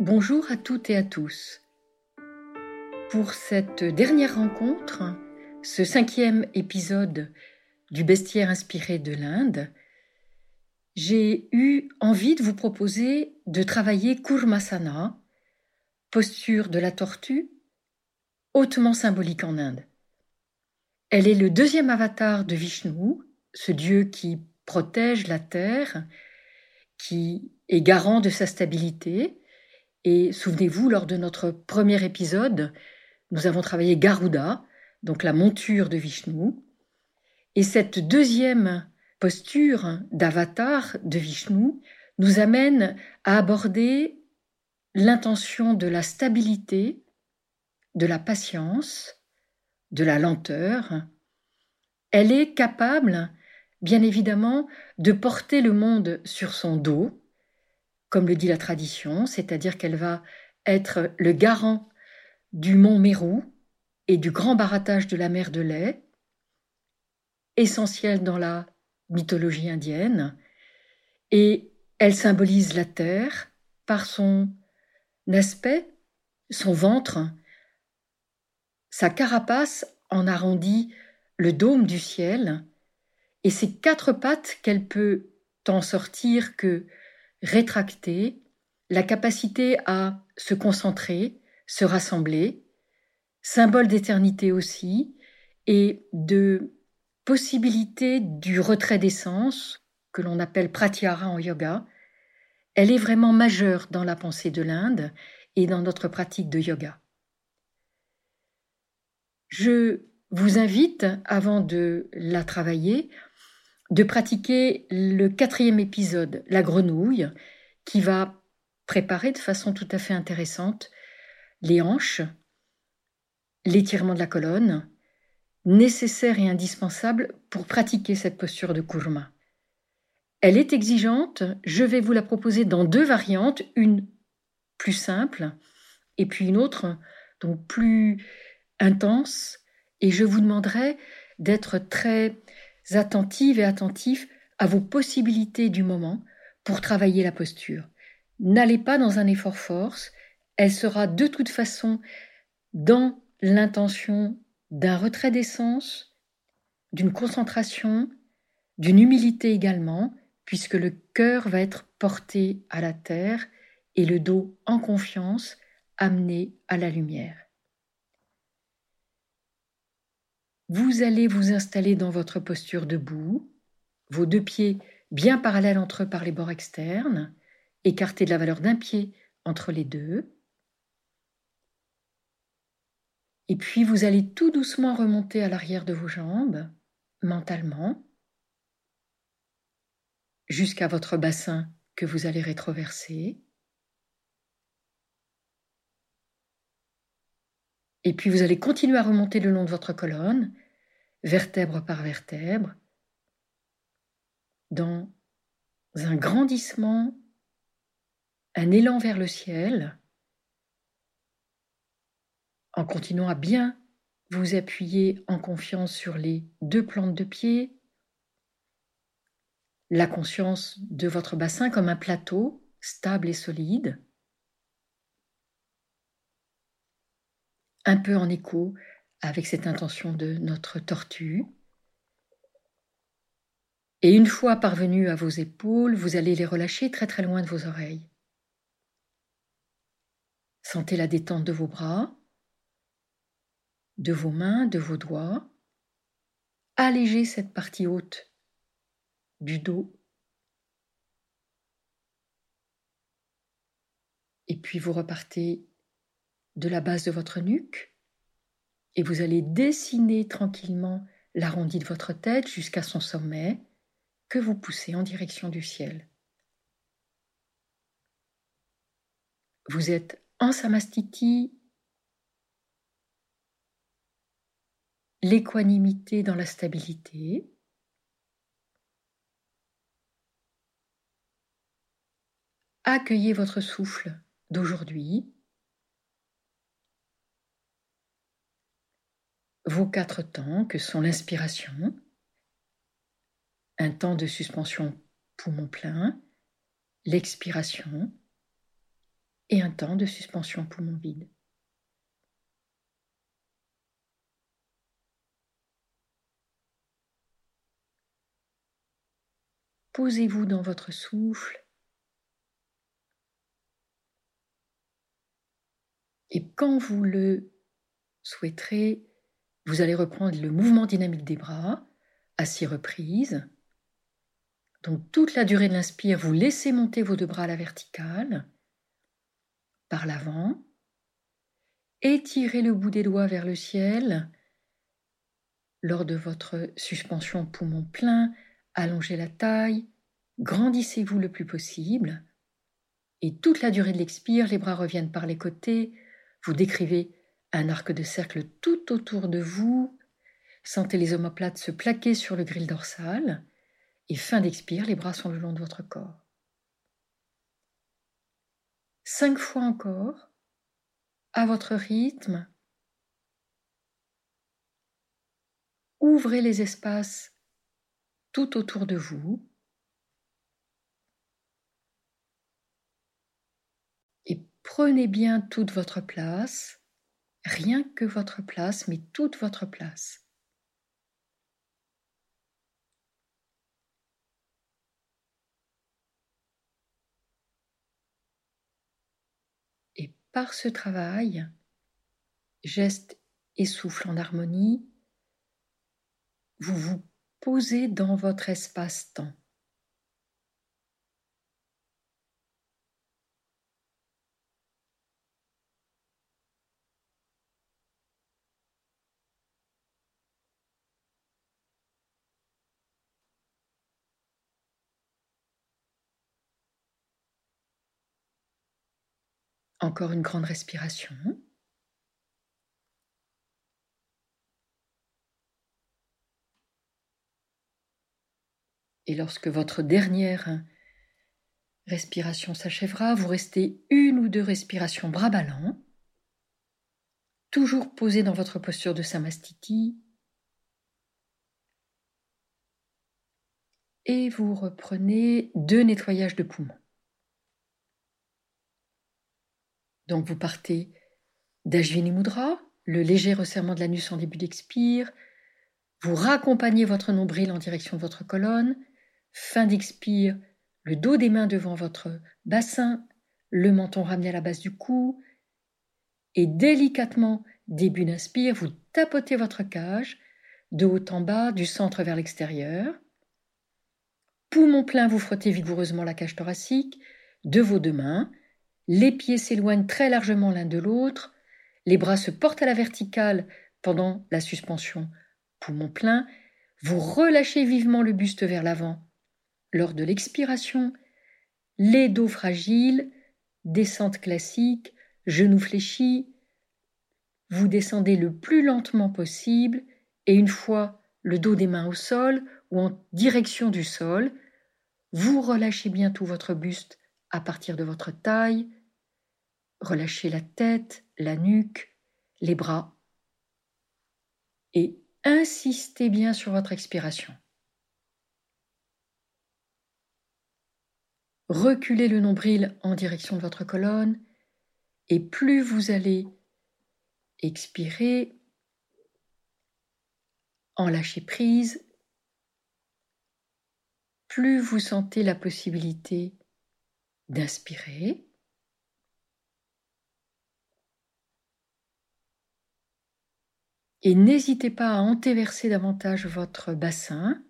Bonjour à toutes et à tous. Pour cette dernière rencontre, ce cinquième épisode du bestiaire inspiré de l'Inde, j'ai eu envie de vous proposer de travailler Kurmasana, posture de la tortue, hautement symbolique en Inde. Elle est le deuxième avatar de Vishnu, ce dieu qui protège la terre, qui est garant de sa stabilité, et souvenez-vous, lors de notre premier épisode, nous avons travaillé Garuda, donc la monture de Vishnu. Et cette deuxième posture d'avatar de Vishnu nous amène à aborder l'intention de la stabilité, de la patience, de la lenteur. Elle est capable, bien évidemment, de porter le monde sur son dos, comme le dit la tradition, c'est-à-dire qu'elle va être le garant du mont Mérou et du grand barattage de la mer de lait, essentiel dans la mythologie indienne, et elle symbolise la terre par son aspect, son ventre, sa carapace en arrondit le dôme du ciel, et ses quatre pattes qu'elle peut tant sortir que rétracter, la capacité à se concentrer, se rassembler, symbole d'éternité aussi, et de possibilité du retrait d'essence, que l'on appelle pratyahara en yoga, elle est vraiment majeure dans la pensée de l'Inde et dans notre pratique de yoga. Je vous invite, avant de la travailler, de pratiquer le quatrième épisode, la grenouille, qui va préparer de façon tout à fait intéressante les hanches, l'étirement de la colonne, nécessaire et indispensable pour pratiquer cette posture de kurma. Elle est exigeante, je vais vous la proposer dans deux variantes, une plus simple et puis une autre donc plus intense et je vous demanderai d'être très attentive et attentif à vos possibilités du moment pour travailler la posture. N'allez pas dans un effort force, elle sera de toute façon dans l'intention d'un retrait d'essence, d'une concentration, d'une humilité également, puisque le cœur va être porté à la terre et le dos en confiance amené à la lumière. Vous allez vous installer dans votre posture debout, vos deux pieds bien parallèles entre eux par les bords externes, écartés de la valeur d'un pied entre les deux. Et puis vous allez tout doucement remonter à l'arrière de vos jambes, mentalement, jusqu'à votre bassin que vous allez rétroverser. Et puis vous allez continuer à remonter le long de votre colonne, vertèbre par vertèbre, dans un grandissement, un élan vers le ciel, en continuant à bien vous appuyer en confiance sur les deux plantes de pied, la conscience de votre bassin comme un plateau stable et solide, un peu en écho avec cette intention de notre tortue. Et une fois parvenu à vos épaules, vous allez les relâcher très très loin de vos oreilles. Sentez la détente de vos bras, de vos mains, de vos doigts. Allégez cette partie haute du dos. Et puis vous repartez de la base de votre nuque et vous allez dessiner tranquillement l'arrondi de votre tête jusqu'à son sommet que vous poussez en direction du ciel. Vous êtes en samastiti, l'équanimité dans la stabilité. Accueillez votre souffle d'aujourd'hui vos quatre temps que sont l'inspiration, un temps de suspension poumon plein, l'expiration, et un temps de suspension poumon vide. Posez-vous dans votre souffle et quand vous le souhaiterez, vous allez reprendre le mouvement dynamique des bras à six reprises. Donc toute la durée de l'inspire, vous laissez monter vos deux bras à la verticale par l'avant. Étirez le bout des doigts vers le ciel. Lors de votre suspension poumon plein, allongez la taille, grandissez-vous le plus possible. Et toute la durée de l'expire, les bras reviennent par les côtés. Vous décrivez un arc de cercle tout autour de vous. Sentez les omoplates se plaquer sur le grille dorsal. Et fin d'expire, les bras sont le long de votre corps. Cinq fois encore, à votre rythme. Ouvrez les espaces tout autour de vous. Et prenez bien toute votre place, rien que votre place, mais toute votre place. par ce travail, geste et souffle en harmonie, vous vous posez dans votre espace-temps. Encore une grande respiration. Et lorsque votre dernière respiration s'achèvera, vous restez une ou deux respirations bras ballants, toujours posé dans votre posture de Samastiti. Et vous reprenez deux nettoyages de poumons. Donc vous partez d'Ajvini Mudra, le léger resserrement de l'anus en début d'expire, vous raccompagnez votre nombril en direction de votre colonne, fin d'expire, le dos des mains devant votre bassin, le menton ramené à la base du cou, et délicatement, début d'inspire, vous tapotez votre cage, de haut en bas, du centre vers l'extérieur. Poumon plein, vous frottez vigoureusement la cage thoracique, de vos deux mains, les pieds s'éloignent très largement l'un de l'autre, les bras se portent à la verticale pendant la suspension. Poumon plein, vous relâchez vivement le buste vers l'avant. Lors de l'expiration, les dos fragiles, descente classique, genoux fléchis, vous descendez le plus lentement possible et une fois le dos des mains au sol ou en direction du sol, vous relâchez bien tout votre buste à partir de votre taille, relâchez la tête, la nuque, les bras et insistez bien sur votre expiration. Reculez le nombril en direction de votre colonne et plus vous allez expirer, en lâcher prise, plus vous sentez la possibilité d'inspirer Et n'hésitez pas à antéverser davantage votre bassin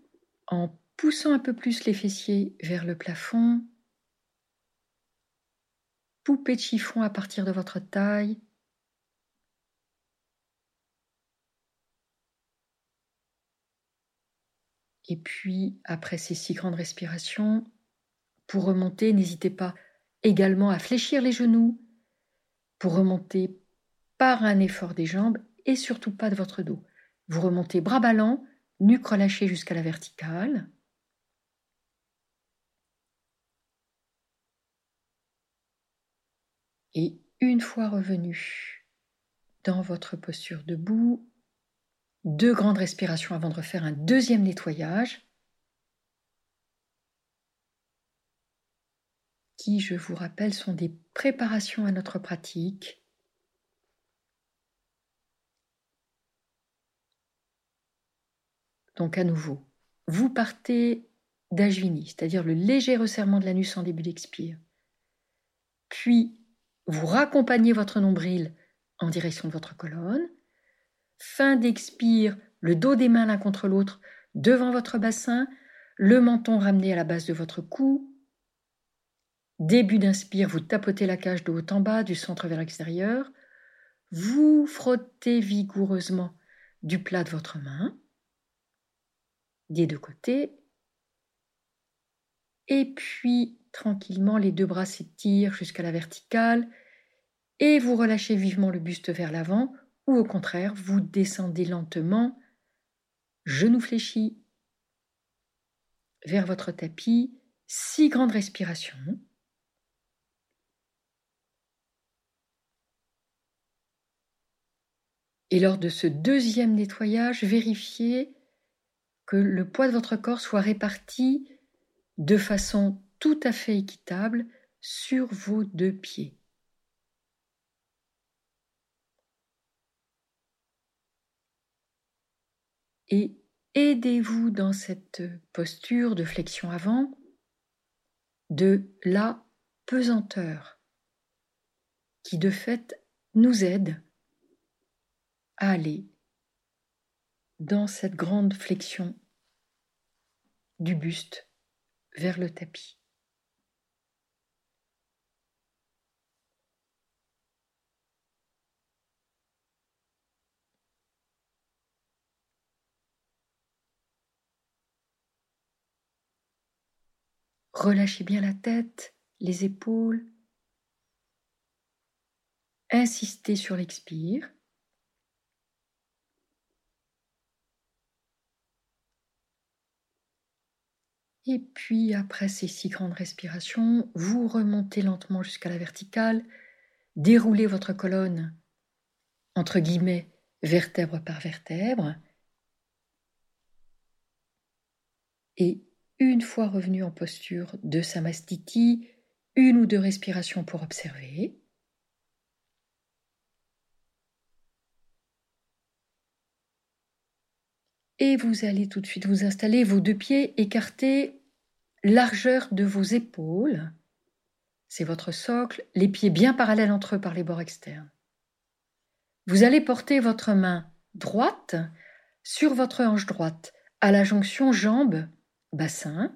en poussant un peu plus les fessiers vers le plafond. Poupée de chiffon à partir de votre taille. Et puis, après ces six grandes respirations, pour remonter, n'hésitez pas également à fléchir les genoux, pour remonter par un effort des jambes et surtout pas de votre dos. Vous remontez bras ballants, nuque relâchée jusqu'à la verticale. Et une fois revenu dans votre posture debout, deux grandes respirations avant de refaire un deuxième nettoyage. qui, je vous rappelle, sont des préparations à notre pratique. Donc à nouveau, vous partez d'Ajvini, c'est-à-dire le léger resserrement de l'anus en début d'expire. Puis, vous raccompagnez votre nombril en direction de votre colonne. Fin d'expire, le dos des mains l'un contre l'autre devant votre bassin, le menton ramené à la base de votre cou. Début d'inspire, vous tapotez la cage de haut en bas, du centre vers l'extérieur. Vous frottez vigoureusement du plat de votre main, des deux côtés. Et puis, tranquillement, les deux bras s'étirent jusqu'à la verticale et vous relâchez vivement le buste vers l'avant ou au contraire, vous descendez lentement, genoux fléchis, vers votre tapis, six grandes respirations. Et lors de ce deuxième nettoyage, vérifiez que le poids de votre corps soit réparti de façon tout à fait équitable sur vos deux pieds. Et aidez-vous dans cette posture de flexion avant de la pesanteur qui de fait nous aide à aller dans cette grande flexion du buste vers le tapis. Relâchez bien la tête, les épaules. Insistez sur l'expire. Et puis après ces six grandes respirations, vous remontez lentement jusqu'à la verticale, déroulez votre colonne entre guillemets vertèbre par vertèbre et une fois revenu en posture de samastiti, une ou deux respirations pour observer. Et vous allez tout de suite vous installer, vos deux pieds écartés, largeur de vos épaules. C'est votre socle, les pieds bien parallèles entre eux par les bords externes. Vous allez porter votre main droite sur votre hanche droite, à la jonction jambe bassin.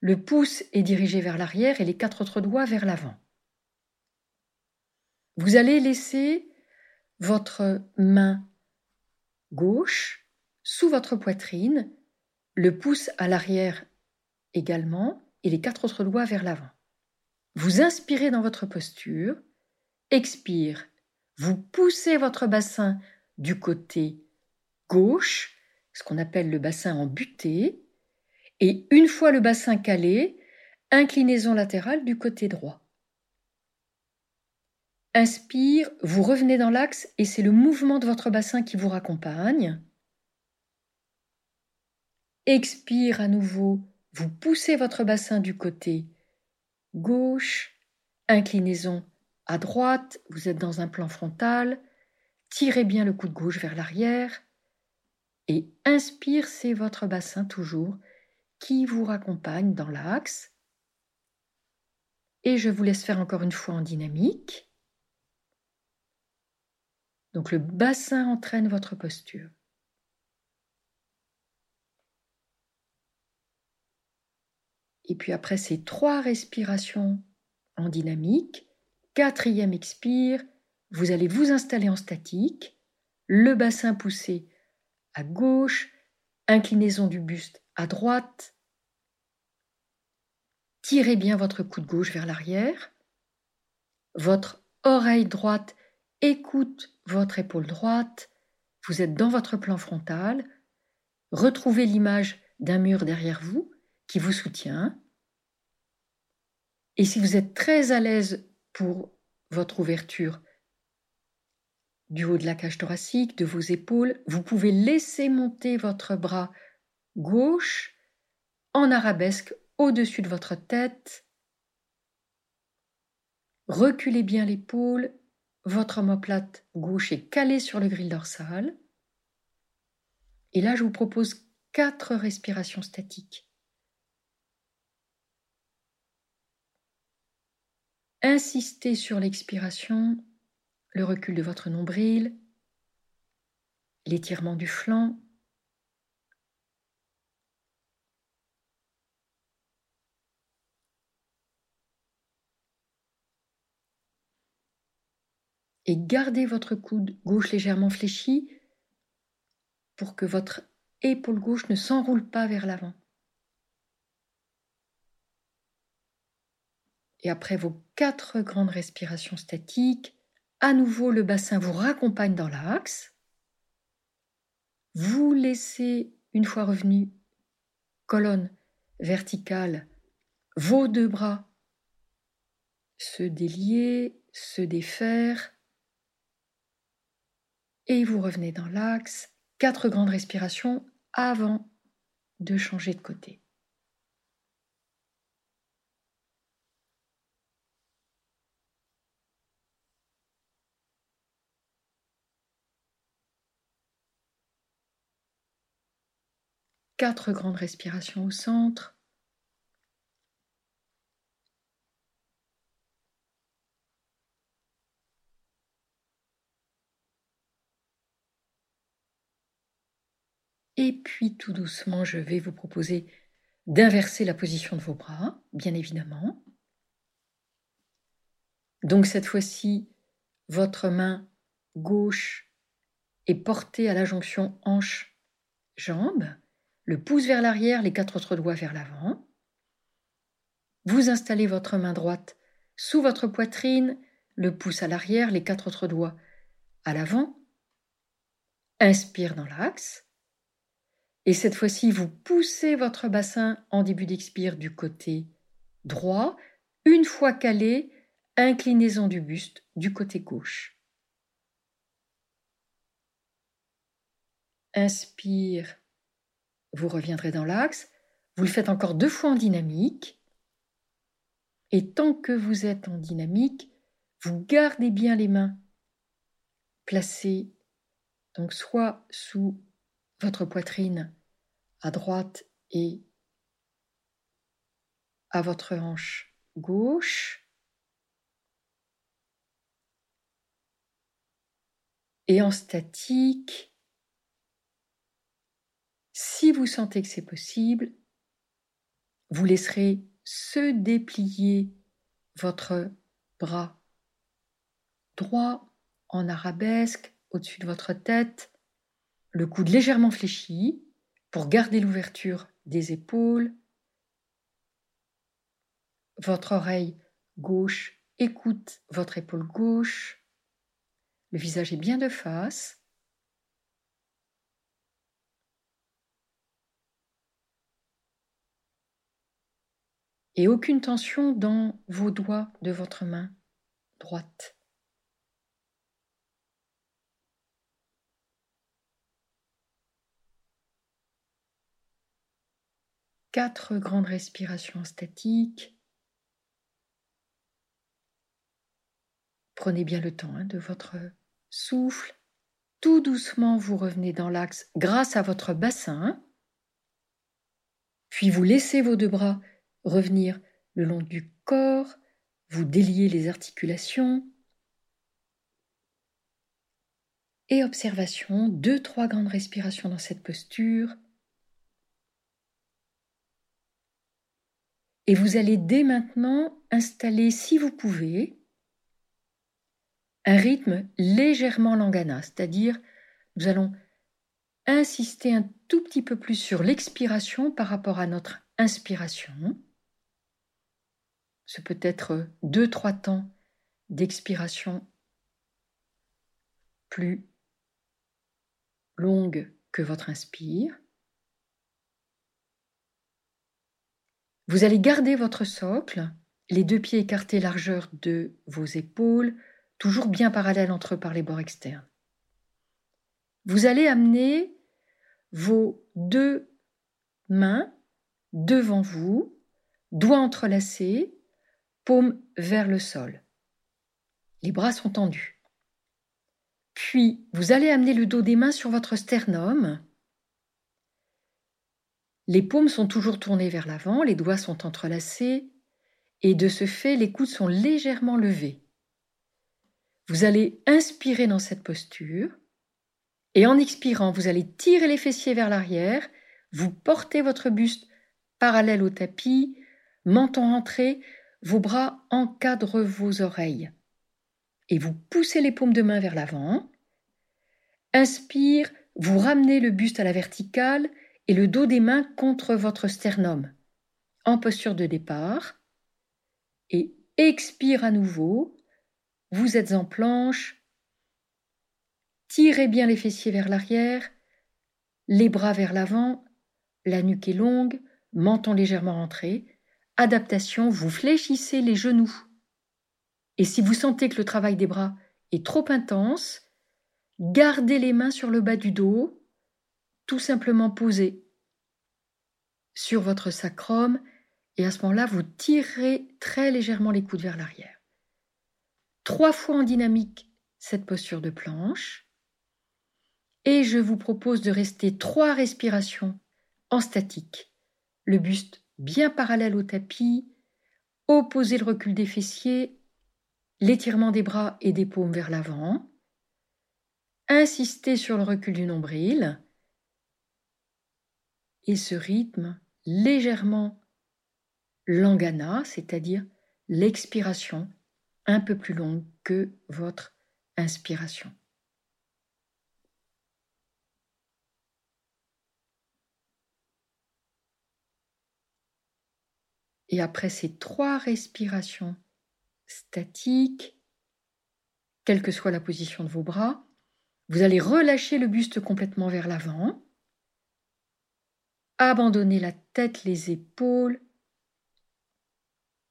Le pouce est dirigé vers l'arrière et les quatre autres doigts vers l'avant. Vous allez laisser votre main gauche sous votre poitrine, le pouce à l'arrière également et les quatre autres doigts vers l'avant. Vous inspirez dans votre posture, expire, vous poussez votre bassin du côté gauche, ce qu'on appelle le bassin en butée, et une fois le bassin calé, inclinaison latérale du côté droit. Inspire, vous revenez dans l'axe et c'est le mouvement de votre bassin qui vous raccompagne. Expire à nouveau, vous poussez votre bassin du côté gauche, inclinaison à droite, vous êtes dans un plan frontal, tirez bien le coude gauche vers l'arrière et inspire, c'est votre bassin toujours qui vous raccompagne dans l'axe. Et je vous laisse faire encore une fois en dynamique. Donc le bassin entraîne votre posture. Et puis après ces trois respirations en dynamique, quatrième expire, vous allez vous installer en statique, le bassin poussé à gauche, inclinaison du buste à droite. Tirez bien votre coude gauche vers l'arrière. Votre oreille droite écoute votre épaule droite. Vous êtes dans votre plan frontal. Retrouvez l'image d'un mur derrière vous qui vous soutient. Et si vous êtes très à l'aise pour votre ouverture du haut de la cage thoracique, de vos épaules, vous pouvez laisser monter votre bras gauche en arabesque au-dessus de votre tête Reculez bien l'épaule, votre omoplate gauche est calée sur le grill dorsal. Et là, je vous propose quatre respirations statiques. Insistez sur l'expiration, le recul de votre nombril, l'étirement du flanc, et gardez votre coude gauche légèrement fléchi pour que votre épaule gauche ne s'enroule pas vers l'avant. Et après vos quatre grandes respirations statiques, à nouveau le bassin vous raccompagne dans l'axe. Vous laissez, une fois revenu, colonne verticale, vos deux bras se délier, se défaire, et vous revenez dans l'axe. Quatre grandes respirations avant de changer de côté. Quatre grandes respirations au centre. Et puis tout doucement, je vais vous proposer d'inverser la position de vos bras, bien évidemment. Donc cette fois-ci, votre main gauche est portée à la jonction hanche-jambe, le pouce vers l'arrière, les quatre autres doigts vers l'avant. Vous installez votre main droite sous votre poitrine, le pouce à l'arrière, les quatre autres doigts à l'avant. Inspire dans l'axe. Et cette fois-ci, vous poussez votre bassin en début d'expire du côté droit. Une fois calé, inclinaison du buste du côté gauche. Inspire, vous reviendrez dans l'axe. Vous le faites encore deux fois en dynamique. Et tant que vous êtes en dynamique, vous gardez bien les mains placées, donc soit sous votre poitrine à droite et à votre hanche gauche. Et en statique, si vous sentez que c'est possible, vous laisserez se déplier votre bras droit en arabesque au-dessus de votre tête, le coude légèrement fléchi, pour garder l'ouverture des épaules. Votre oreille gauche écoute votre épaule gauche. Le visage est bien de face. Et aucune tension dans vos doigts de votre main droite. quatre grandes respirations statiques. Prenez bien le temps hein, de votre souffle. Tout doucement, vous revenez dans l'axe grâce à votre bassin. Puis vous laissez vos deux bras revenir le long du corps. Vous déliez les articulations. Et observation, deux, trois grandes respirations dans cette posture. Et vous allez dès maintenant installer, si vous pouvez, un rythme légèrement langana, c'est-à-dire nous allons insister un tout petit peu plus sur l'expiration par rapport à notre inspiration. Ce peut être deux, trois temps d'expiration plus longue que votre inspire. Vous allez garder votre socle, les deux pieds écartés largeur de vos épaules, toujours bien parallèles entre eux par les bords externes. Vous allez amener vos deux mains devant vous, doigts entrelacés, vers le sol. Les bras sont tendus. Puis, vous allez amener le dos des mains sur votre sternum. Les paumes sont toujours tournées vers l'avant, les doigts sont entrelacés, et de ce fait, les coudes sont légèrement levés. Vous allez inspirer dans cette posture, et en expirant, vous allez tirer les fessiers vers l'arrière, vous portez votre buste parallèle au tapis, menton entré, vos bras encadrent vos oreilles. Et vous poussez les paumes de main vers l'avant. Inspire, vous ramenez le buste à la verticale et le dos des mains contre votre sternum, en posture de départ. Et expire à nouveau, vous êtes en planche. Tirez bien les fessiers vers l'arrière, les bras vers l'avant, la nuque est longue, menton légèrement rentré. Adaptation, vous fléchissez les genoux. Et si vous sentez que le travail des bras est trop intense, gardez les mains sur le bas du dos, tout simplement posées sur votre sacrum, et à ce moment-là, vous tirez très légèrement les coudes vers l'arrière. Trois fois en dynamique cette posture de planche, et je vous propose de rester trois respirations en statique le buste bien parallèle au tapis, opposer le recul des fessiers, l'étirement des bras et des paumes vers l'avant, insister sur le recul du nombril, et ce rythme légèrement langana, c'est-à-dire l'expiration un peu plus longue que votre inspiration. Et après ces trois respirations statiques, quelle que soit la position de vos bras, vous allez relâcher le buste complètement vers l'avant, abandonner la tête, les épaules,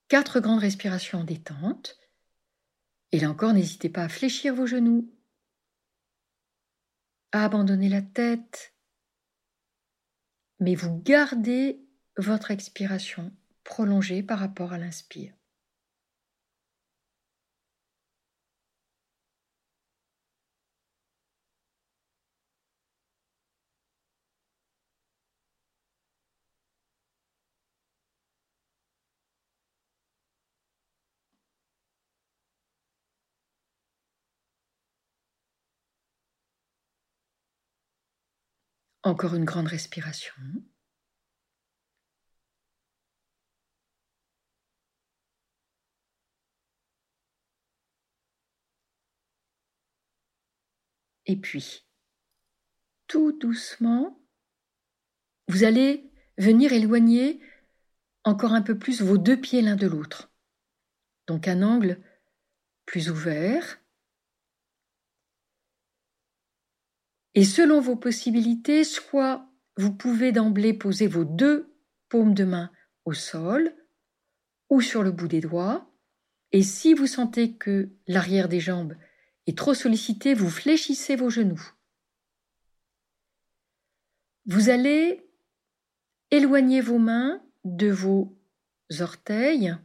quatre grandes respirations en détente. Et là encore, n'hésitez pas à fléchir vos genoux, à abandonner la tête, mais vous gardez votre expiration prolongé par rapport à l'inspire. Encore une grande respiration. Et puis, tout doucement, vous allez venir éloigner encore un peu plus vos deux pieds l'un de l'autre. Donc un angle plus ouvert. Et selon vos possibilités, soit vous pouvez d'emblée poser vos deux paumes de main au sol ou sur le bout des doigts. Et si vous sentez que l'arrière des jambes trop sollicité, vous fléchissez vos genoux. Vous allez éloigner vos mains de vos orteils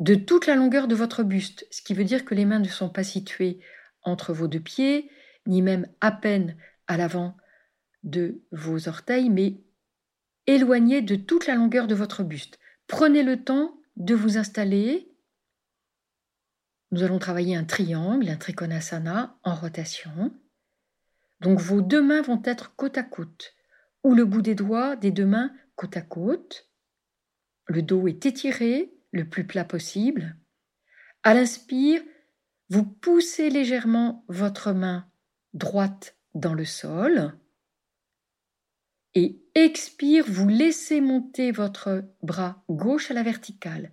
de toute la longueur de votre buste, ce qui veut dire que les mains ne sont pas situées entre vos deux pieds, ni même à peine à l'avant de vos orteils, mais éloignées de toute la longueur de votre buste. Prenez le temps de vous installer nous allons travailler un triangle, un trikonasana en rotation. Donc vos deux mains vont être côte à côte, ou le bout des doigts des deux mains côte à côte. Le dos est étiré le plus plat possible. À l'inspire, vous poussez légèrement votre main droite dans le sol. Et expire, vous laissez monter votre bras gauche à la verticale.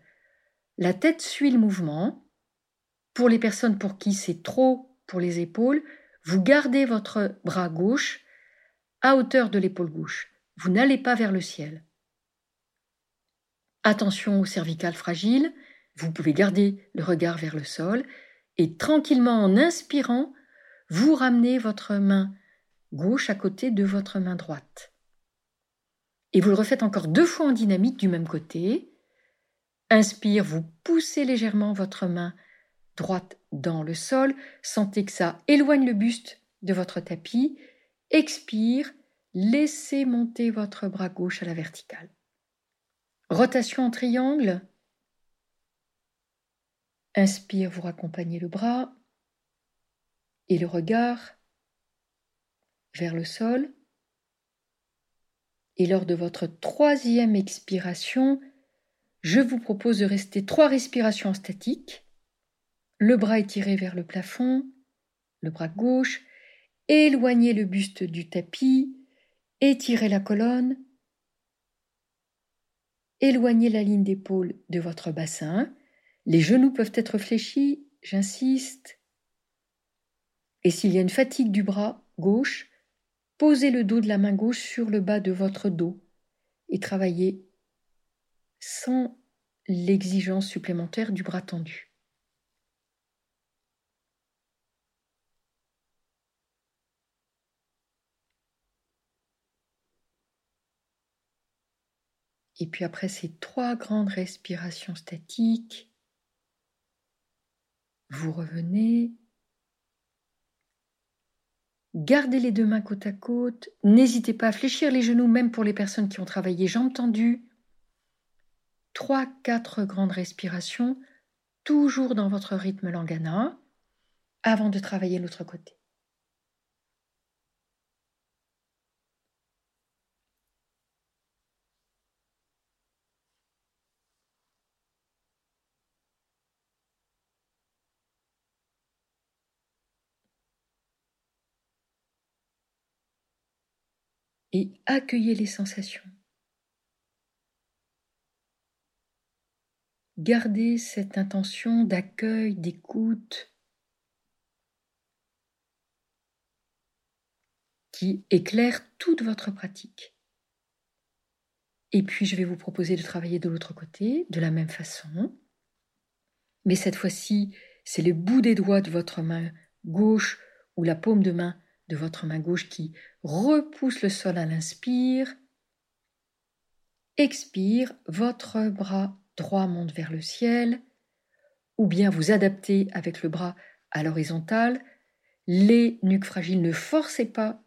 La tête suit le mouvement. Pour les personnes pour qui c'est trop pour les épaules, vous gardez votre bras gauche à hauteur de l'épaule gauche. Vous n'allez pas vers le ciel. Attention au cervical fragile, vous pouvez garder le regard vers le sol et tranquillement en inspirant, vous ramenez votre main gauche à côté de votre main droite. Et vous le refaites encore deux fois en dynamique du même côté. Inspire, vous poussez légèrement votre main droite dans le sol. Sentez que ça éloigne le buste de votre tapis. Expire, laissez monter votre bras gauche à la verticale. Rotation en triangle. Inspire, vous raccompagnez le bras et le regard vers le sol. Et lors de votre troisième expiration, je vous propose de rester trois respirations statiques. Le bras étiré vers le plafond, le bras gauche, éloignez le buste du tapis, étirez la colonne, éloignez la ligne d'épaule de votre bassin. Les genoux peuvent être fléchis, j'insiste. Et s'il y a une fatigue du bras gauche, posez le dos de la main gauche sur le bas de votre dos et travaillez sans l'exigence supplémentaire du bras tendu. Et puis après ces trois grandes respirations statiques, vous revenez. Gardez les deux mains côte à côte. N'hésitez pas à fléchir les genoux, même pour les personnes qui ont travaillé jambes tendues. Trois, quatre grandes respirations, toujours dans votre rythme langana, avant de travailler l'autre côté. Et accueillez les sensations. Gardez cette intention d'accueil, d'écoute qui éclaire toute votre pratique. Et puis je vais vous proposer de travailler de l'autre côté, de la même façon. Mais cette fois-ci, c'est le bout des doigts de votre main gauche ou la paume de main de votre main gauche qui repousse le sol à l'inspire. Expire, votre bras droit monte vers le ciel, ou bien vous adaptez avec le bras à l'horizontale. Les nuques fragiles, ne forcez pas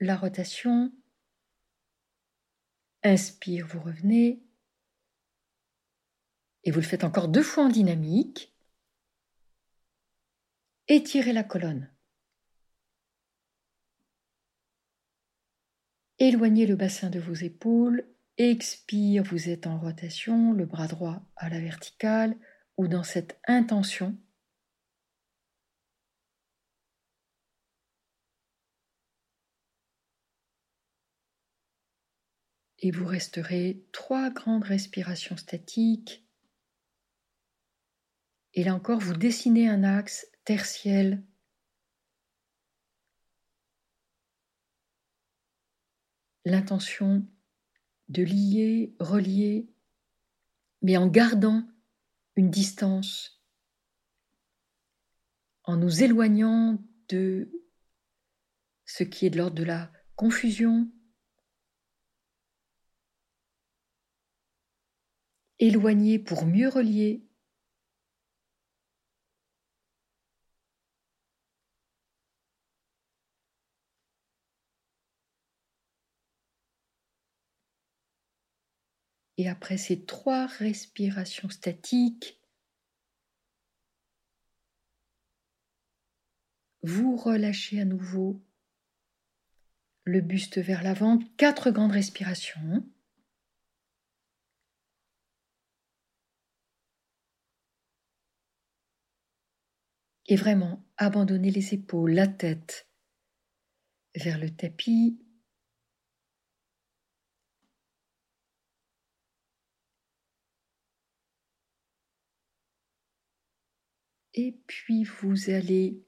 la rotation. Inspire, vous revenez. Et vous le faites encore deux fois en dynamique. Étirez la colonne. Éloignez le bassin de vos épaules. Expire, vous êtes en rotation, le bras droit à la verticale ou dans cette intention. Et vous resterez trois grandes respirations statiques. Et là encore, vous dessinez un axe tertiel l'intention de lier, relier, mais en gardant une distance, en nous éloignant de ce qui est de l'ordre de la confusion, éloigner pour mieux relier, Et après ces trois respirations statiques, vous relâchez à nouveau le buste vers l'avant, quatre grandes respirations. Et vraiment abandonnez les épaules, la tête vers le tapis, et puis vous allez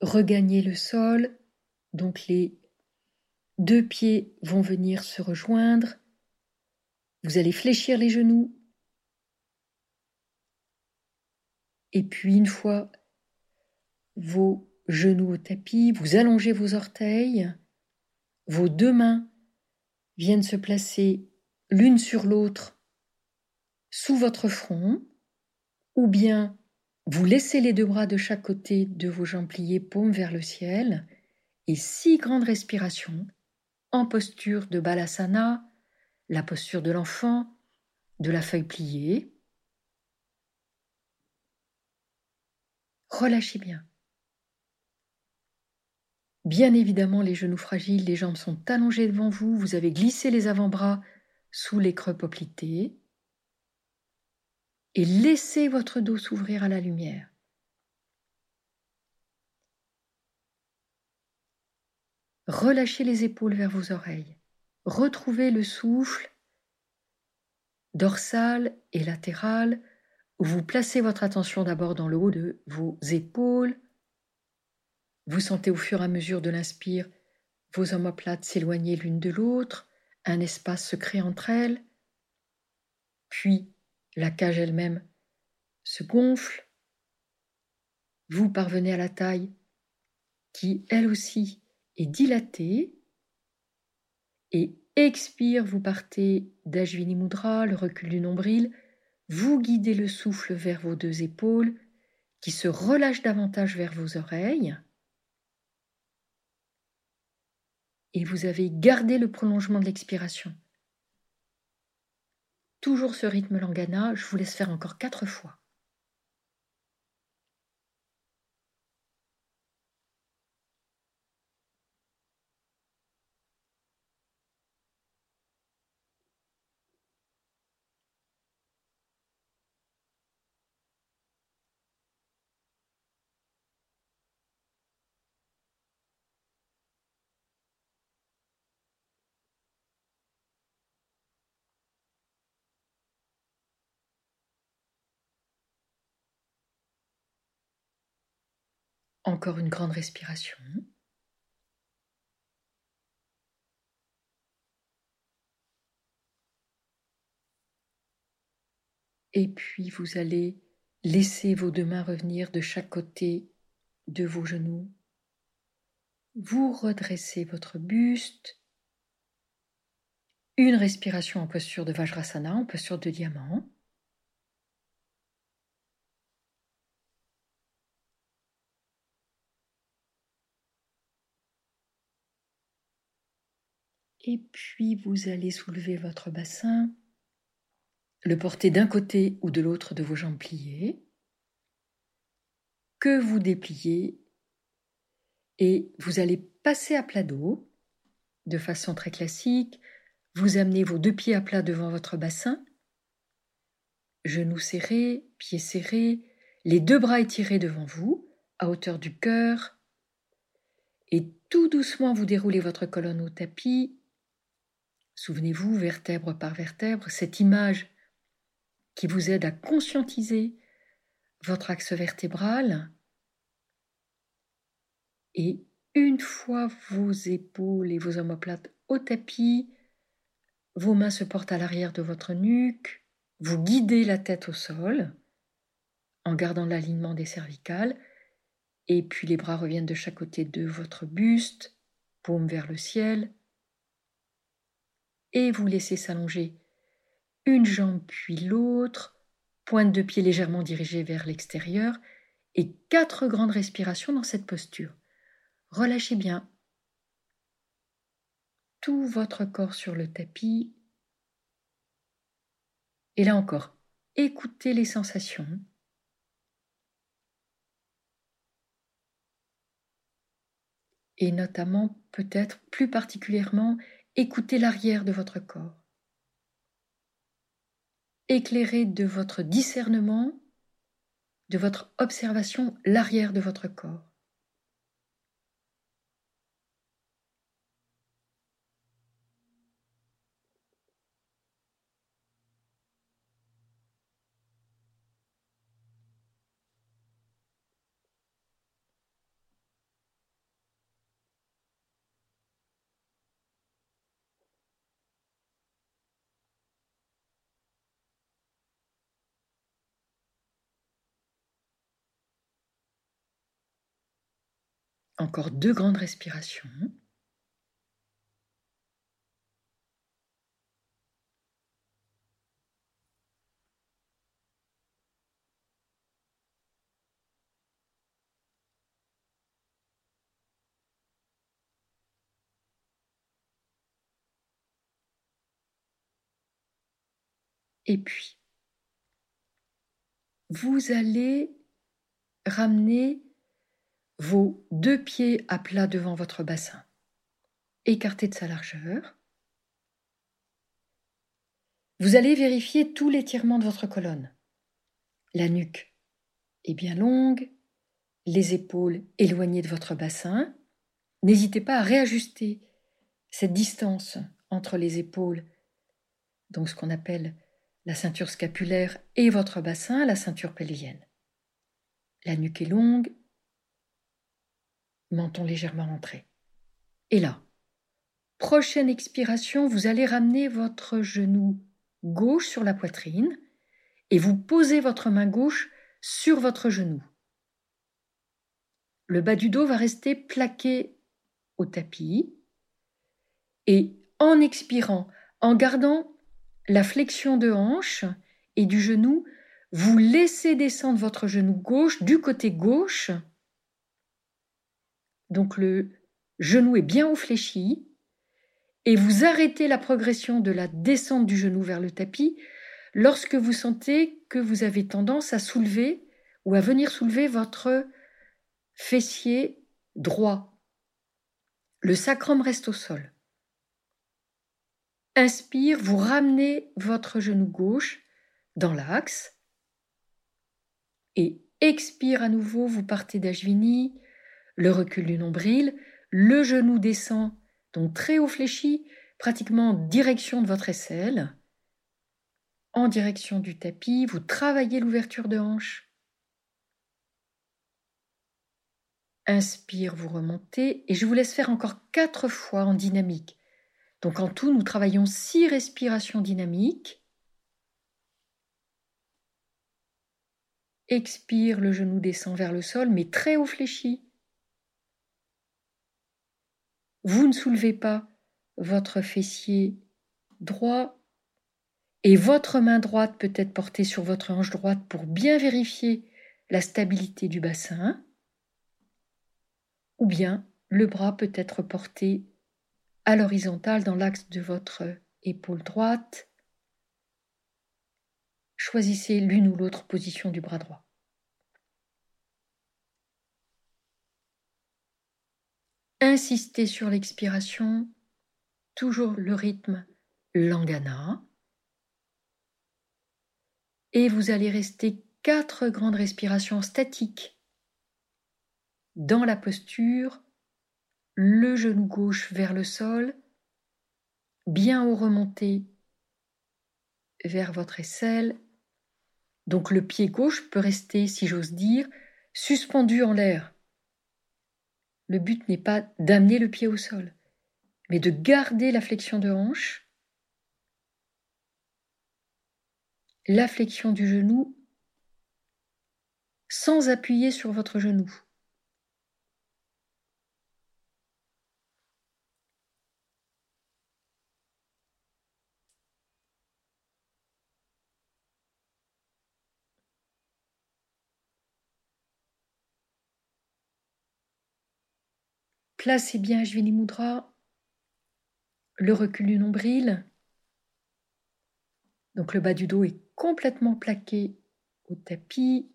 regagner le sol, donc les deux pieds vont venir se rejoindre, vous allez fléchir les genoux, et puis une fois vos genoux au tapis, vous allongez vos orteils, vos deux mains viennent se placer l'une sur l'autre sous votre front, ou bien Vous laissez les deux bras de chaque côté de vos jambes pliées, paumes vers le ciel, et six grandes respirations en posture de balasana, la posture de l'enfant, de la feuille pliée. Relâchez bien. Bien évidemment, les genoux fragiles, les jambes sont allongées devant vous, vous avez glissé les avant-bras sous les creux poplités et laissez votre dos s'ouvrir à la lumière. Relâchez les épaules vers vos oreilles. Retrouvez le souffle dorsal et latéral. Vous placez votre attention d'abord dans le haut de vos épaules. Vous sentez au fur et à mesure de l'inspire vos omoplates s'éloigner l'une de l'autre, un espace se crée entre elles, puis la cage elle-même se gonfle, vous parvenez à la taille qui, elle aussi, est dilatée, et expire, vous partez d'Ajvini Mudra, le recul du nombril, vous guidez le souffle vers vos deux épaules, qui se relâchent davantage vers vos oreilles, et vous avez gardé le prolongement de l'expiration. Toujours ce rythme langana, je vous laisse faire encore quatre fois. Encore une grande respiration. Et puis vous allez laisser vos deux mains revenir de chaque côté de vos genoux. Vous redressez votre buste. Une respiration en posture de Vajrasana, en posture de diamant. Et puis vous allez soulever votre bassin, le porter d'un côté ou de l'autre de vos jambes pliées, que vous dépliez, et vous allez passer à plat dos de façon très classique. Vous amenez vos deux pieds à plat devant votre bassin, genoux serrés, pieds serrés, les deux bras étirés devant vous, à hauteur du cœur, et tout doucement vous déroulez votre colonne au tapis Souvenez-vous, vertèbre par vertèbre, cette image qui vous aide à conscientiser votre axe vertébral. Et une fois vos épaules et vos omoplates au tapis, vos mains se portent à l'arrière de votre nuque, vous guidez la tête au sol en gardant l'alignement des cervicales, et puis les bras reviennent de chaque côté de votre buste, paume vers le ciel, et vous laissez s'allonger une jambe puis l'autre, pointe de pied légèrement dirigée vers l'extérieur, et quatre grandes respirations dans cette posture. Relâchez bien tout votre corps sur le tapis. Et là encore, écoutez les sensations. Et notamment, peut-être plus particulièrement, Écoutez l'arrière de votre corps. Éclairez de votre discernement, de votre observation, l'arrière de votre corps. Encore deux grandes respirations. Et puis, vous allez ramener vos deux pieds à plat devant votre bassin, écartés de sa largeur. Vous allez vérifier tout l'étirement de votre colonne. La nuque est bien longue, les épaules éloignées de votre bassin. N'hésitez pas à réajuster cette distance entre les épaules, donc ce qu'on appelle la ceinture scapulaire, et votre bassin, la ceinture pelvienne. La nuque est longue, menton légèrement rentré. Et là, prochaine expiration, vous allez ramener votre genou gauche sur la poitrine et vous posez votre main gauche sur votre genou. Le bas du dos va rester plaqué au tapis et en expirant, en gardant la flexion de hanche et du genou, vous laissez descendre votre genou gauche du côté gauche. Donc le genou est bien haut fléchi et vous arrêtez la progression de la descente du genou vers le tapis lorsque vous sentez que vous avez tendance à soulever ou à venir soulever votre fessier droit. Le sacrum reste au sol. Inspire, vous ramenez votre genou gauche dans l'axe. Et expire à nouveau, vous partez d'Ajvini, le recul du nombril, le genou descend, donc très haut fléchi, pratiquement en direction de votre aisselle. En direction du tapis, vous travaillez l'ouverture de hanche. Inspire, vous remontez, et je vous laisse faire encore quatre fois en dynamique. Donc en tout, nous travaillons six respirations dynamiques. Expire, le genou descend vers le sol, mais très haut fléchi. Vous ne soulevez pas votre fessier droit et votre main droite peut être portée sur votre hanche droite pour bien vérifier la stabilité du bassin. Ou bien le bras peut être porté à l'horizontale dans l'axe de votre épaule droite. Choisissez l'une ou l'autre position du bras droit. Insistez sur l'expiration, toujours le rythme langana. Et vous allez rester quatre grandes respirations statiques dans la posture le genou gauche vers le sol, bien haut remonté vers votre aisselle. Donc le pied gauche peut rester, si j'ose dire, suspendu en l'air. Le but n'est pas d'amener le pied au sol, mais de garder la flexion de hanche, la flexion du genou sans appuyer sur votre genou. Placez bien Ajvini Mudra, le recul du nombril. Donc le bas du dos est complètement plaqué au tapis.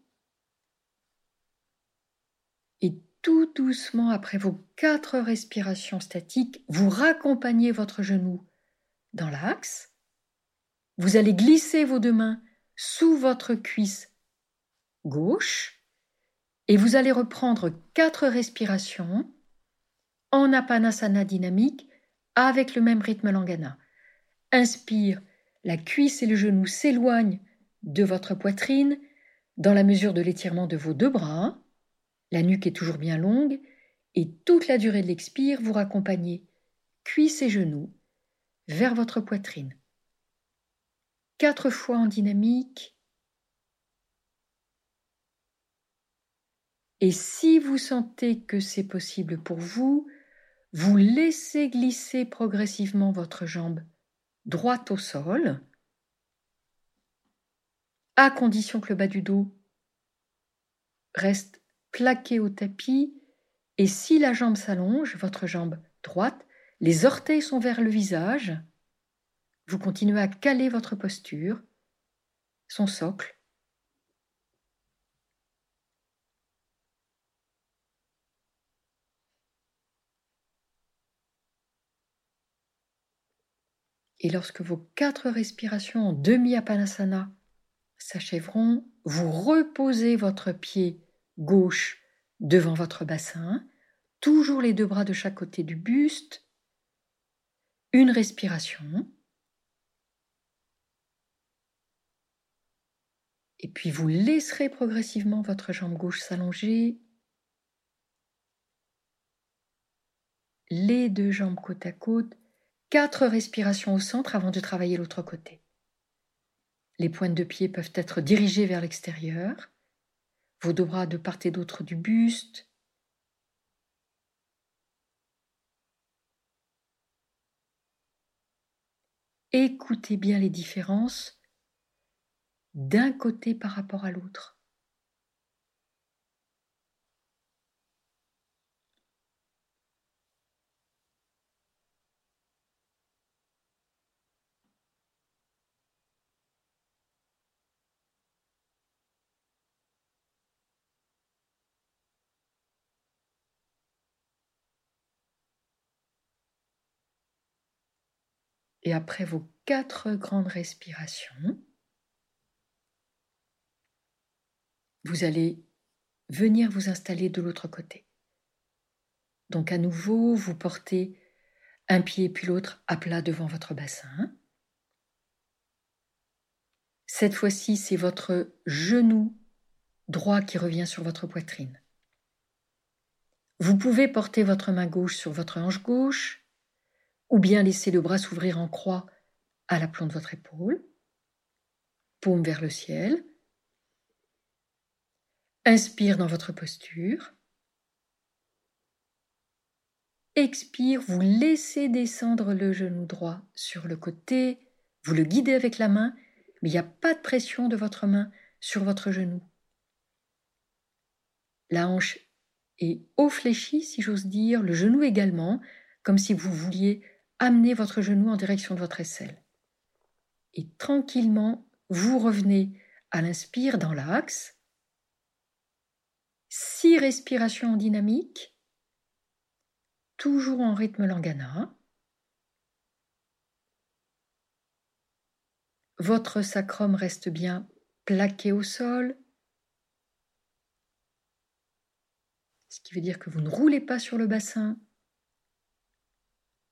Et tout doucement, après vos quatre respirations statiques, vous raccompagnez votre genou dans l'axe. Vous allez glisser vos deux mains sous votre cuisse gauche et vous allez reprendre quatre respirations en apanasana dynamique avec le même rythme langana. Inspire, la cuisse et le genou s'éloignent de votre poitrine dans la mesure de l'étirement de vos deux bras. La nuque est toujours bien longue et toute la durée de l'expire, vous raccompagnez cuisse et genoux vers votre poitrine. Quatre fois en dynamique. Et si vous sentez que c'est possible pour vous, vous laissez glisser progressivement votre jambe droite au sol, à condition que le bas du dos reste plaqué au tapis, et si la jambe s'allonge, votre jambe droite, les orteils sont vers le visage, vous continuez à caler votre posture son socle. Et lorsque vos quatre respirations en demi-apanasana s'achèveront, vous reposez votre pied gauche devant votre bassin, toujours les deux bras de chaque côté du buste, une respiration, et puis vous laisserez progressivement votre jambe gauche s'allonger, les deux jambes côte à côte, quatre respirations au centre avant de travailler l'autre côté. Les pointes de pied peuvent être dirigées vers l'extérieur, vos deux bras de part et d'autre du buste. Écoutez bien les différences d'un côté par rapport à l'autre. Et après vos quatre grandes respirations, vous allez venir vous installer de l'autre côté. Donc à nouveau, vous portez un pied puis l'autre à plat devant votre bassin. Cette fois-ci, c'est votre genou droit qui revient sur votre poitrine. Vous pouvez porter votre main gauche sur votre hanche gauche ou bien laissez le bras s'ouvrir en croix à l'aplomb de votre épaule, paume vers le ciel. Inspire dans votre posture. Expire, vous laissez descendre le genou droit sur le côté, vous le guidez avec la main, mais il n'y a pas de pression de votre main sur votre genou. La hanche est haut fléchie, si j'ose dire, le genou également, comme si vous vouliez amenez votre genou en direction de votre aisselle. Et tranquillement, vous revenez à l'inspire dans l'axe. Six respirations en dynamique, toujours en rythme langana. Votre sacrum reste bien plaqué au sol, ce qui veut dire que vous ne roulez pas sur le bassin,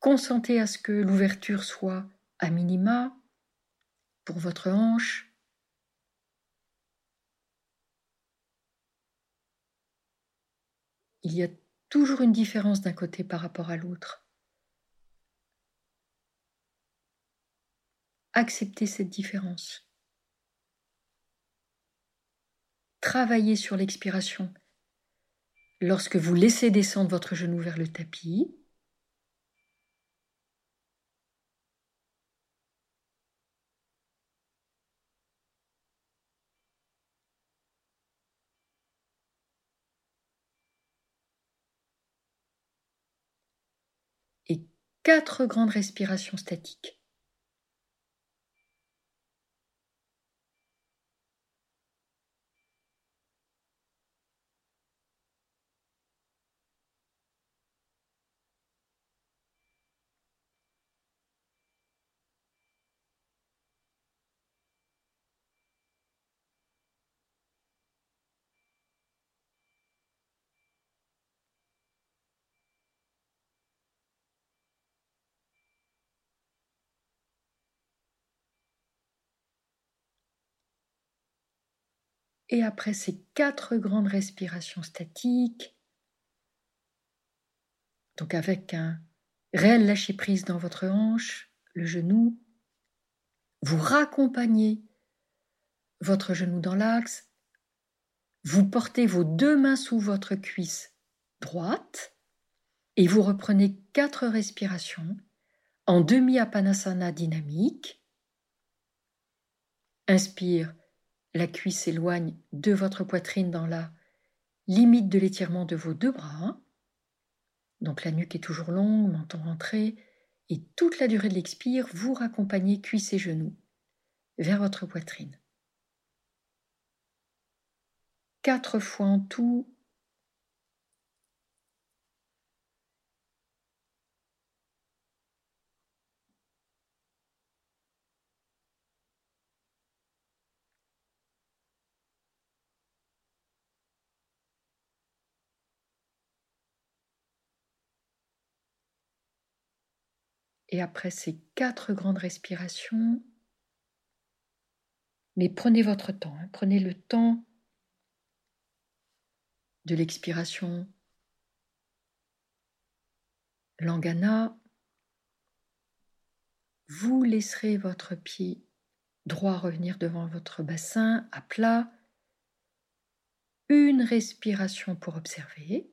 Consentez à ce que l'ouverture soit à minima pour votre hanche. Il y a toujours une différence d'un côté par rapport à l'autre. Acceptez cette différence. Travaillez sur l'expiration. Lorsque vous laissez descendre votre genou vers le tapis, et quatre grandes respirations statiques. Et après ces quatre grandes respirations statiques, donc avec un réel lâcher-prise dans votre hanche, le genou, vous raccompagnez votre genou dans l'axe, vous portez vos deux mains sous votre cuisse droite et vous reprenez quatre respirations en demi-apanasana dynamique. Inspire la cuisse s'éloigne de votre poitrine dans la limite de l'étirement de vos deux bras. Donc la nuque est toujours longue, menton rentré, et toute la durée de l'expire, vous raccompagnez cuisse et genoux vers votre poitrine. Quatre fois en tout, Et après ces quatre grandes respirations, mais prenez votre temps, hein. prenez le temps de l'expiration. Langana, vous laisserez votre pied droit revenir devant votre bassin à plat. Une respiration pour observer.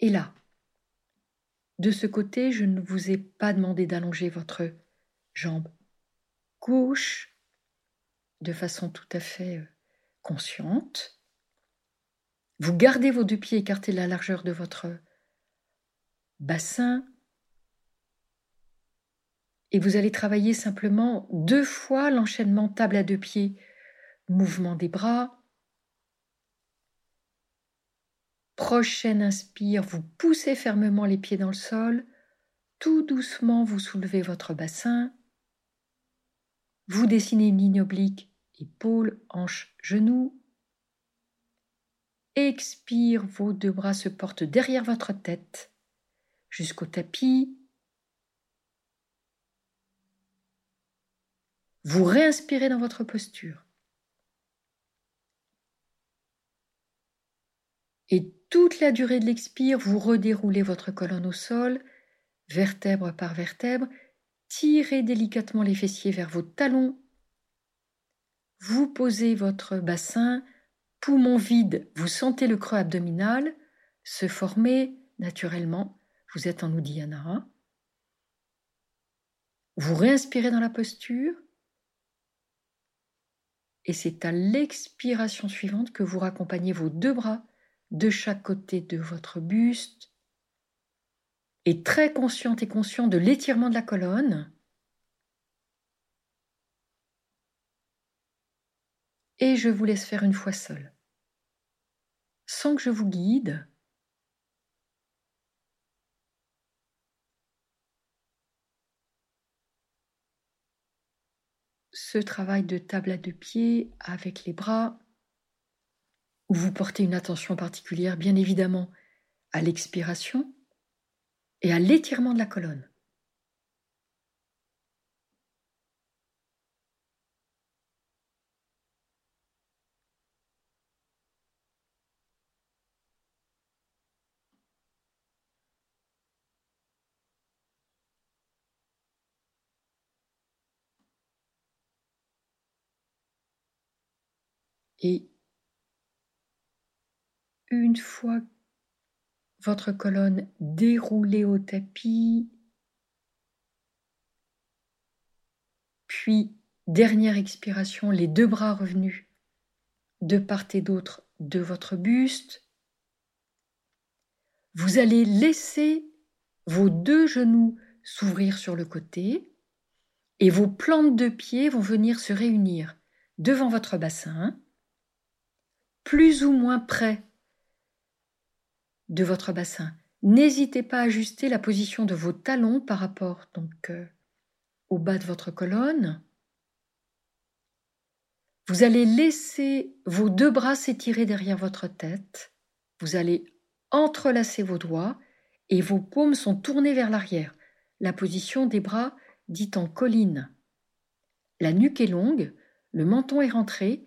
Et là, de ce côté, je ne vous ai pas demandé d'allonger votre jambe gauche de façon tout à fait euh, consciente. Vous gardez vos deux pieds écartés de la largeur de votre bassin et vous allez travailler simplement deux fois l'enchaînement table à deux pieds, mouvement des bras, Prochaine inspire, vous poussez fermement les pieds dans le sol. Tout doucement, vous soulevez votre bassin. Vous dessinez une ligne oblique, épaules, hanches, genoux. Expire, vos deux bras se portent derrière votre tête jusqu'au tapis. Vous réinspirez dans votre posture. Et toute la durée de l'expire, vous redéroulez votre colonne au sol, vertèbre par vertèbre, tirez délicatement les fessiers vers vos talons. Vous posez votre bassin, poumon vide, vous sentez le creux abdominal se former naturellement. Vous êtes en Uddiyana. Vous réinspirez dans la posture. Et c'est à l'expiration suivante que vous raccompagnez vos deux bras de chaque côté de votre buste et très consciente et conscient de l'étirement de la colonne. Et je vous laisse faire une fois seul. Sans que je vous guide, ce travail de table à deux pieds avec les bras où vous portez une attention particulière, bien évidemment, à l'expiration et à l'étirement de la colonne. Et une fois votre colonne déroulée au tapis, puis dernière expiration, les deux bras revenus de part et d'autre de votre buste, vous allez laisser vos deux genoux s'ouvrir sur le côté et vos plantes de pied vont venir se réunir devant votre bassin, plus ou moins près de votre bassin. N'hésitez pas à ajuster la position de vos talons par rapport euh, au bas de votre colonne. Vous allez laisser vos deux bras s'étirer derrière votre tête. Vous allez entrelacer vos doigts et vos paumes sont tournées vers l'arrière. La position des bras dite en colline. La nuque est longue, le menton est rentré,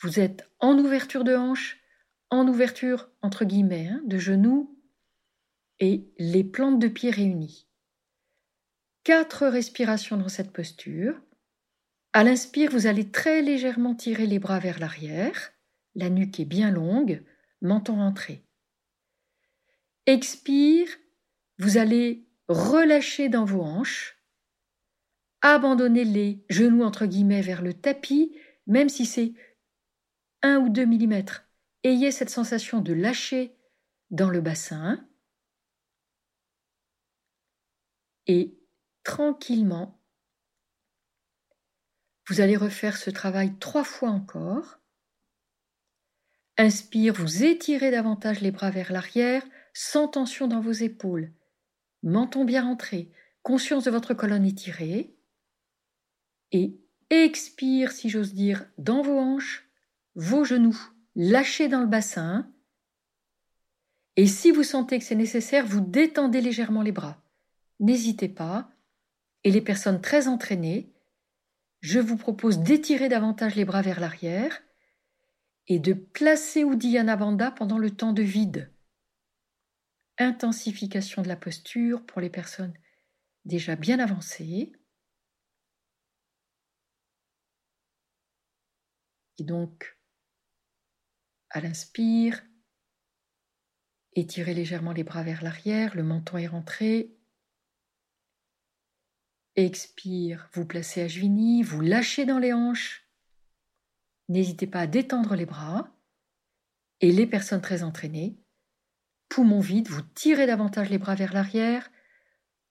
vous êtes en ouverture de hanche, en ouverture entre guillemets hein, de genoux et les plantes de pied réunies. Quatre respirations dans cette posture. À l'inspire, vous allez très légèrement tirer les bras vers l'arrière, la nuque est bien longue, menton rentré. Expire, vous allez relâcher dans vos hanches, abandonner les genoux entre guillemets vers le tapis, même si c'est un ou deux millimètres ayez cette sensation de lâcher dans le bassin et tranquillement Vous allez refaire ce travail trois fois encore. Inspire, vous étirez davantage les bras vers l'arrière, sans tension dans vos épaules. Menton bien rentré, conscience de votre colonne étirée. Et expire, si j'ose dire, dans vos hanches, vos genoux lâchés dans le bassin. Et si vous sentez que c'est nécessaire, vous détendez légèrement les bras. N'hésitez pas. Et les personnes très entraînées, je vous propose d'étirer davantage les bras vers l'arrière et de placer Uddiyana Bandha pendant le temps de vide. Intensification de la posture pour les personnes déjà bien avancées. Et donc, à l'inspire, étirez légèrement les bras vers l'arrière, le menton est rentré. Expire, vous placez à Juini, vous lâchez dans les hanches. N'hésitez pas à détendre les bras. Et les personnes très entraînées, poumon vide, vous tirez davantage les bras vers l'arrière.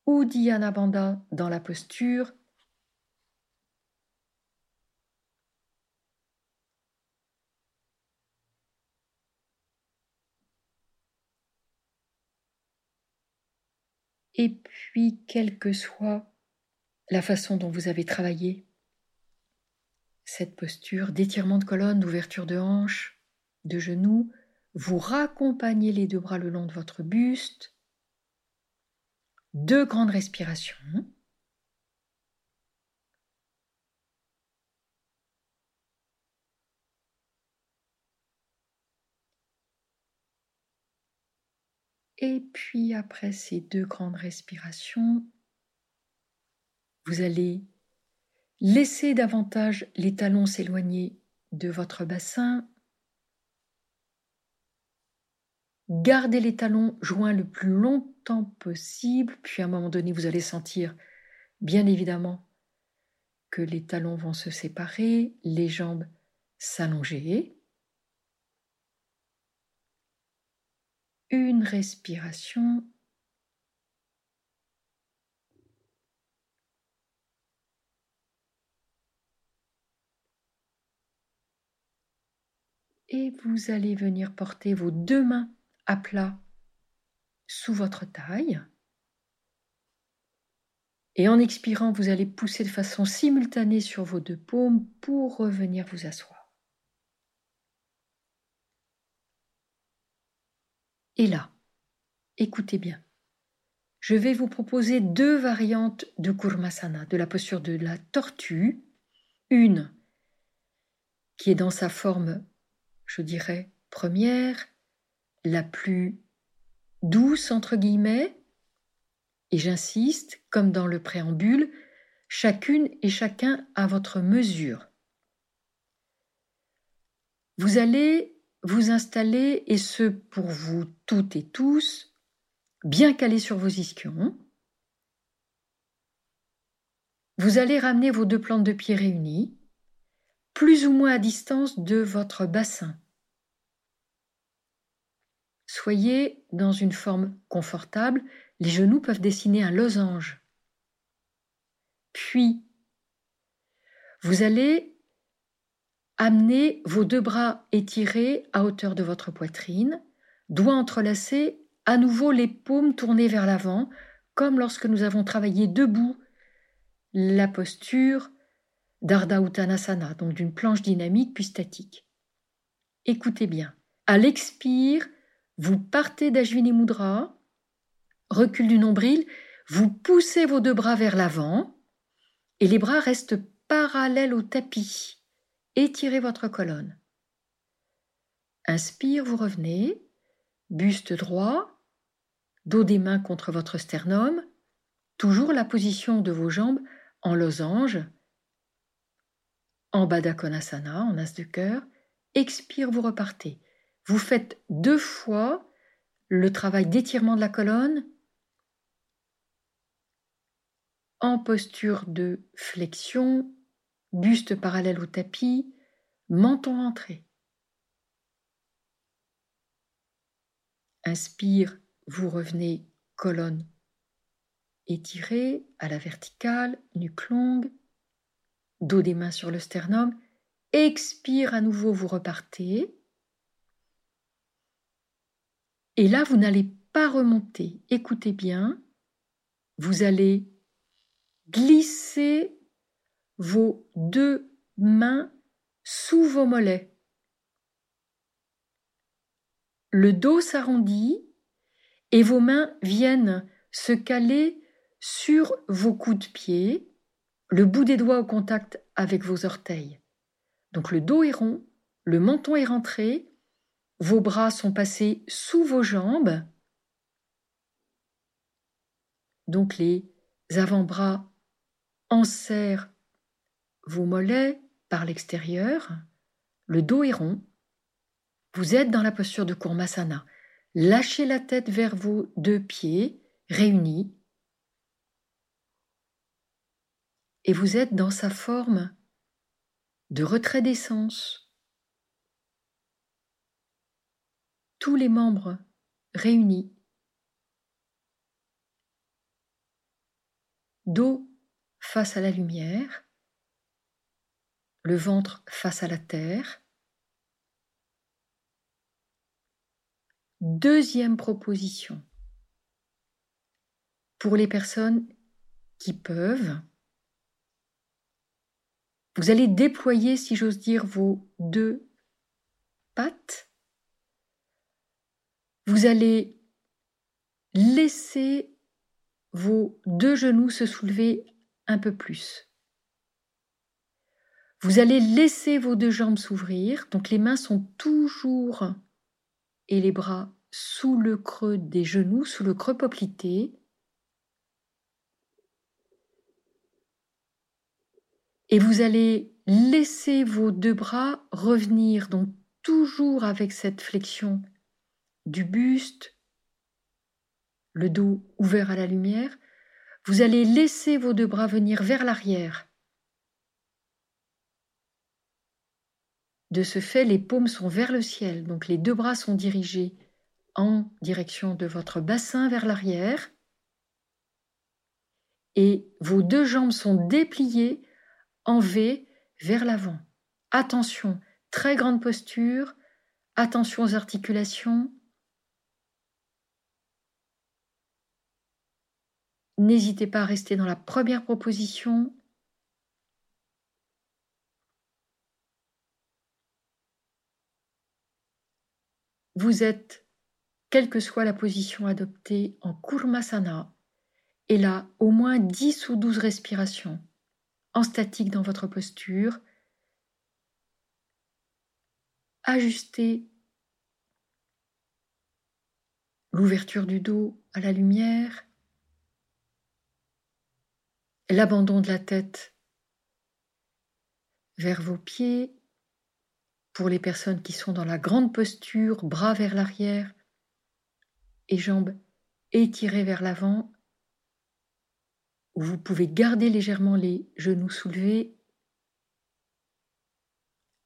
Uddiyana Bandha dans la posture Et puis, quelle que soit la façon dont vous avez travaillé cette posture d'étirement de colonne, d'ouverture de hanche, de genoux, vous raccompagnez les deux bras le long de votre buste, deux grandes respirations. Et puis après ces deux grandes respirations, vous allez laisser davantage les talons s'éloigner de votre bassin. Gardez les talons joints le plus longtemps possible, puis à un moment donné, vous allez sentir, bien évidemment, que les talons vont se séparer, les jambes s'allonger. Respiration. Et vous allez venir porter vos deux mains à plat sous votre taille. Et en expirant, vous allez pousser de façon simultanée sur vos deux paumes pour revenir vous asseoir. Et là, écoutez bien, je vais vous proposer deux variantes de Kurmasana, de la posture de la tortue. Une qui est dans sa forme, je dirais, première, la plus douce, entre guillemets, et j'insiste, comme dans le préambule, chacune et chacun à votre mesure. Vous allez vous installez, et ce pour vous toutes et tous, bien calés sur vos ischions. Vous allez ramener vos deux plantes de pied réunies, plus ou moins à distance de votre bassin. Soyez dans une forme confortable, les genoux peuvent dessiner un losange. Puis, vous allez Amenez vos deux bras étirés à hauteur de votre poitrine, doigts entrelacés, à nouveau les paumes tournées vers l'avant, comme lorsque nous avons travaillé debout la posture d'Ardha Uttanasana, donc d'une planche dynamique puis statique. Écoutez bien. À l'expire, vous partez d'Ajvini Mudra, recul du nombril, vous poussez vos deux bras vers l'avant et les bras restent parallèles au tapis. Étirez votre colonne. Inspire, vous revenez, buste droit, dos des mains contre votre sternum, toujours la position de vos jambes en losange, en Baddha Konasana, en as de cœur. Expire, vous repartez. Vous faites deux fois le travail d'étirement de la colonne en posture de flexion buste parallèle au tapis, menton rentré. Inspire, vous revenez colonne étirée à la verticale, nuque longue. dos des mains sur le sternum. Expire à nouveau, vous repartez. Et là, vous n'allez pas remonter. Écoutez bien. Vous allez glisser vos deux mains sous vos mollets. Le dos s'arrondit et vos mains viennent se caler sur vos coups de pied, le bout des doigts au contact avec vos orteils. Donc le dos est rond, le menton est rentré, vos bras sont passés sous vos jambes. Donc les avant-bras enserrent vos mollets par l'extérieur. Le dos est rond. Vous êtes dans la posture de Kurmasana. Lâchez la tête vers vos deux pieds réunis. Et vous êtes dans sa forme de retrait d'essence. Tous les membres réunis. Dos face à la lumière, le ventre face à la terre. Deuxième proposition. Pour les personnes qui peuvent, vous allez déployer, si j'ose dire, vos deux pattes. Vous allez laisser vos deux genoux se soulever un peu plus. Vous allez laisser vos deux jambes s'ouvrir, donc les mains sont toujours et les bras sous le creux des genoux, sous le creux poplité. Et vous allez laisser vos deux bras revenir, donc toujours avec cette flexion du buste, le dos ouvert à la lumière. Vous allez laisser vos deux bras venir vers l'arrière. De ce fait, les paumes sont vers le ciel, donc les deux bras sont dirigés en direction de votre bassin vers l'arrière. Et vos deux jambes sont dépliées en V vers l'avant. Attention, très grande posture, attention aux articulations. N'hésitez pas à rester dans la première proposition. Vous êtes, quelle que soit la position adoptée, en Kurmasana, et là, au moins 10 ou 12 respirations en statique dans votre posture. Ajustez l'ouverture du dos à la lumière, l'abandon de la tête vers vos pieds, pour les personnes qui sont dans la grande posture, bras vers l'arrière et jambes étirées vers l'avant, vous pouvez garder légèrement les genoux soulevés,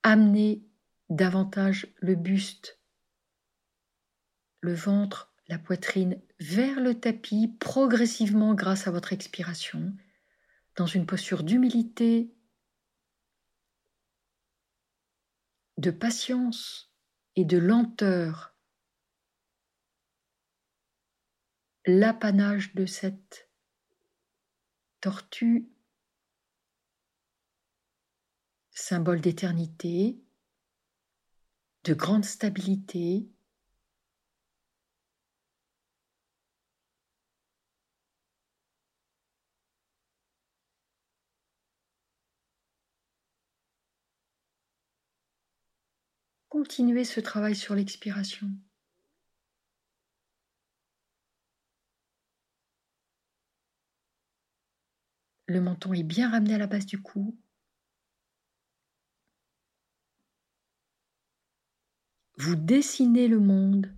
amener davantage le buste, le ventre, la poitrine vers le tapis progressivement grâce à votre expiration, dans une posture d'humilité, de patience et de lenteur. L'apanage de cette tortue, symbole d'éternité, de grande stabilité, Continuez ce travail sur l'expiration. Le menton est bien ramené à la base du cou. Vous dessinez le monde.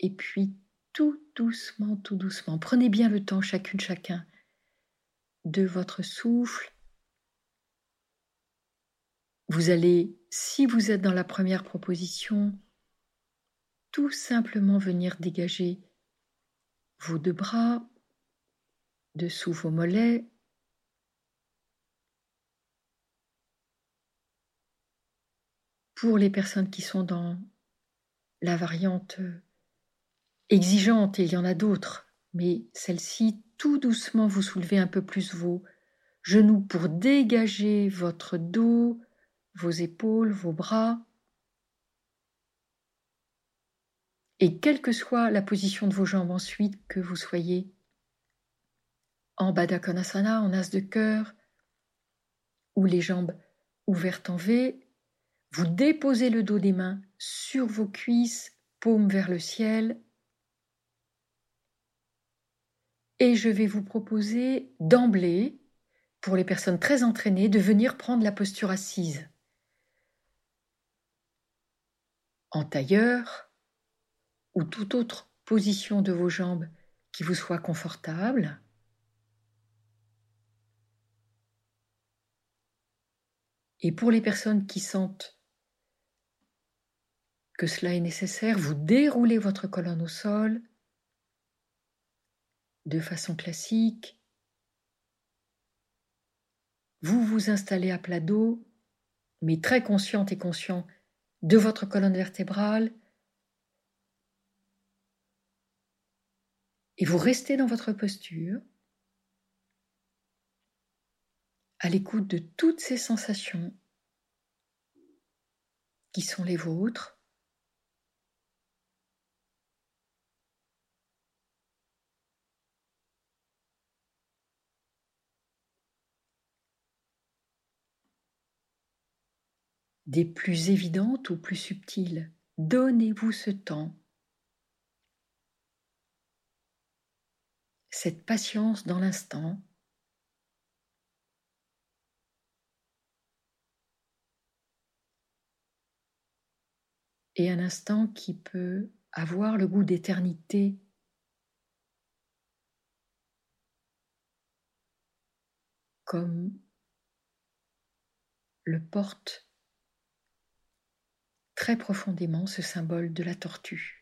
Et puis tout doucement, tout doucement. Prenez bien le temps, chacune, chacun, de votre souffle. Vous allez, si vous êtes dans la première proposition, tout simplement venir dégager vos deux bras, dessous vos mollets, pour les personnes qui sont dans la variante exigeante, il y en a d'autres, mais celle-ci, tout doucement, vous soulevez un peu plus vos genoux pour dégager votre dos, vos épaules, vos bras. Et quelle que soit la position de vos jambes ensuite, que vous soyez en Baddha en as de cœur, ou les jambes ouvertes en V, vous déposez le dos des mains sur vos cuisses, paumes vers le ciel. Et je vais vous proposer d'emblée, pour les personnes très entraînées, de venir prendre la posture assise. En tailleur ou toute autre position de vos jambes qui vous soit confortable. Et pour les personnes qui sentent que cela est nécessaire, vous déroulez votre colonne au sol de façon classique. Vous vous installez à plat dos, mais très consciente et conscient de votre colonne vertébrale. Et vous restez dans votre posture, à l'écoute de toutes ces sensations qui sont les vôtres. Des plus évidentes ou plus subtiles. Donnez-vous ce temps, cette patience dans l'instant. Et un instant qui peut avoir le goût d'éternité comme le porte très profondément ce symbole de la tortue.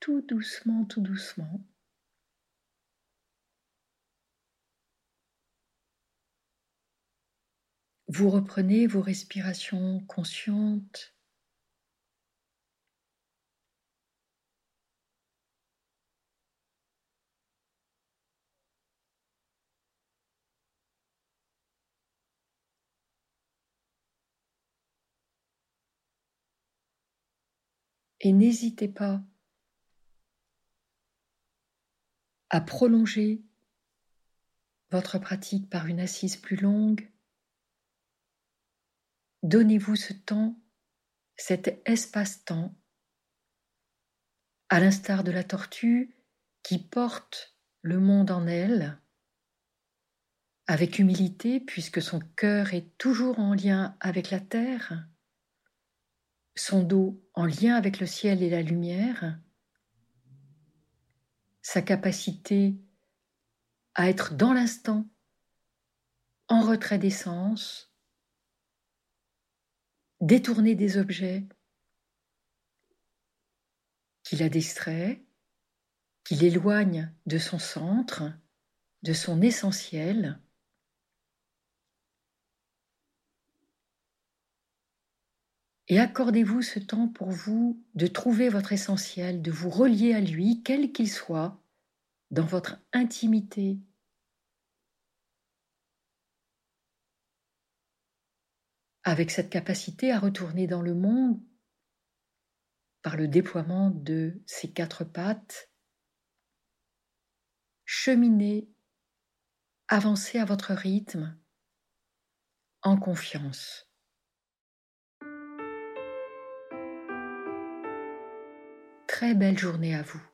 Tout doucement, tout doucement. Vous reprenez vos respirations conscientes. Et n'hésitez pas à prolonger votre pratique par une assise plus longue. Donnez-vous ce temps, cet espace-temps, à l'instar de la tortue qui porte le monde en elle, avec humilité puisque son cœur est toujours en lien avec la terre, son dos en lien avec le ciel et la lumière, sa capacité à être dans l'instant, en retrait des sens, détourner des objets qui la distrait, qui l'éloigne de son centre, de son essentiel. Et accordez-vous ce temps pour vous de trouver votre essentiel, de vous relier à lui, quel qu'il soit, dans votre intimité. Avec cette capacité à retourner dans le monde par le déploiement de ces quatre pattes, cheminez, avancez à votre rythme, en confiance. Très belle journée à vous.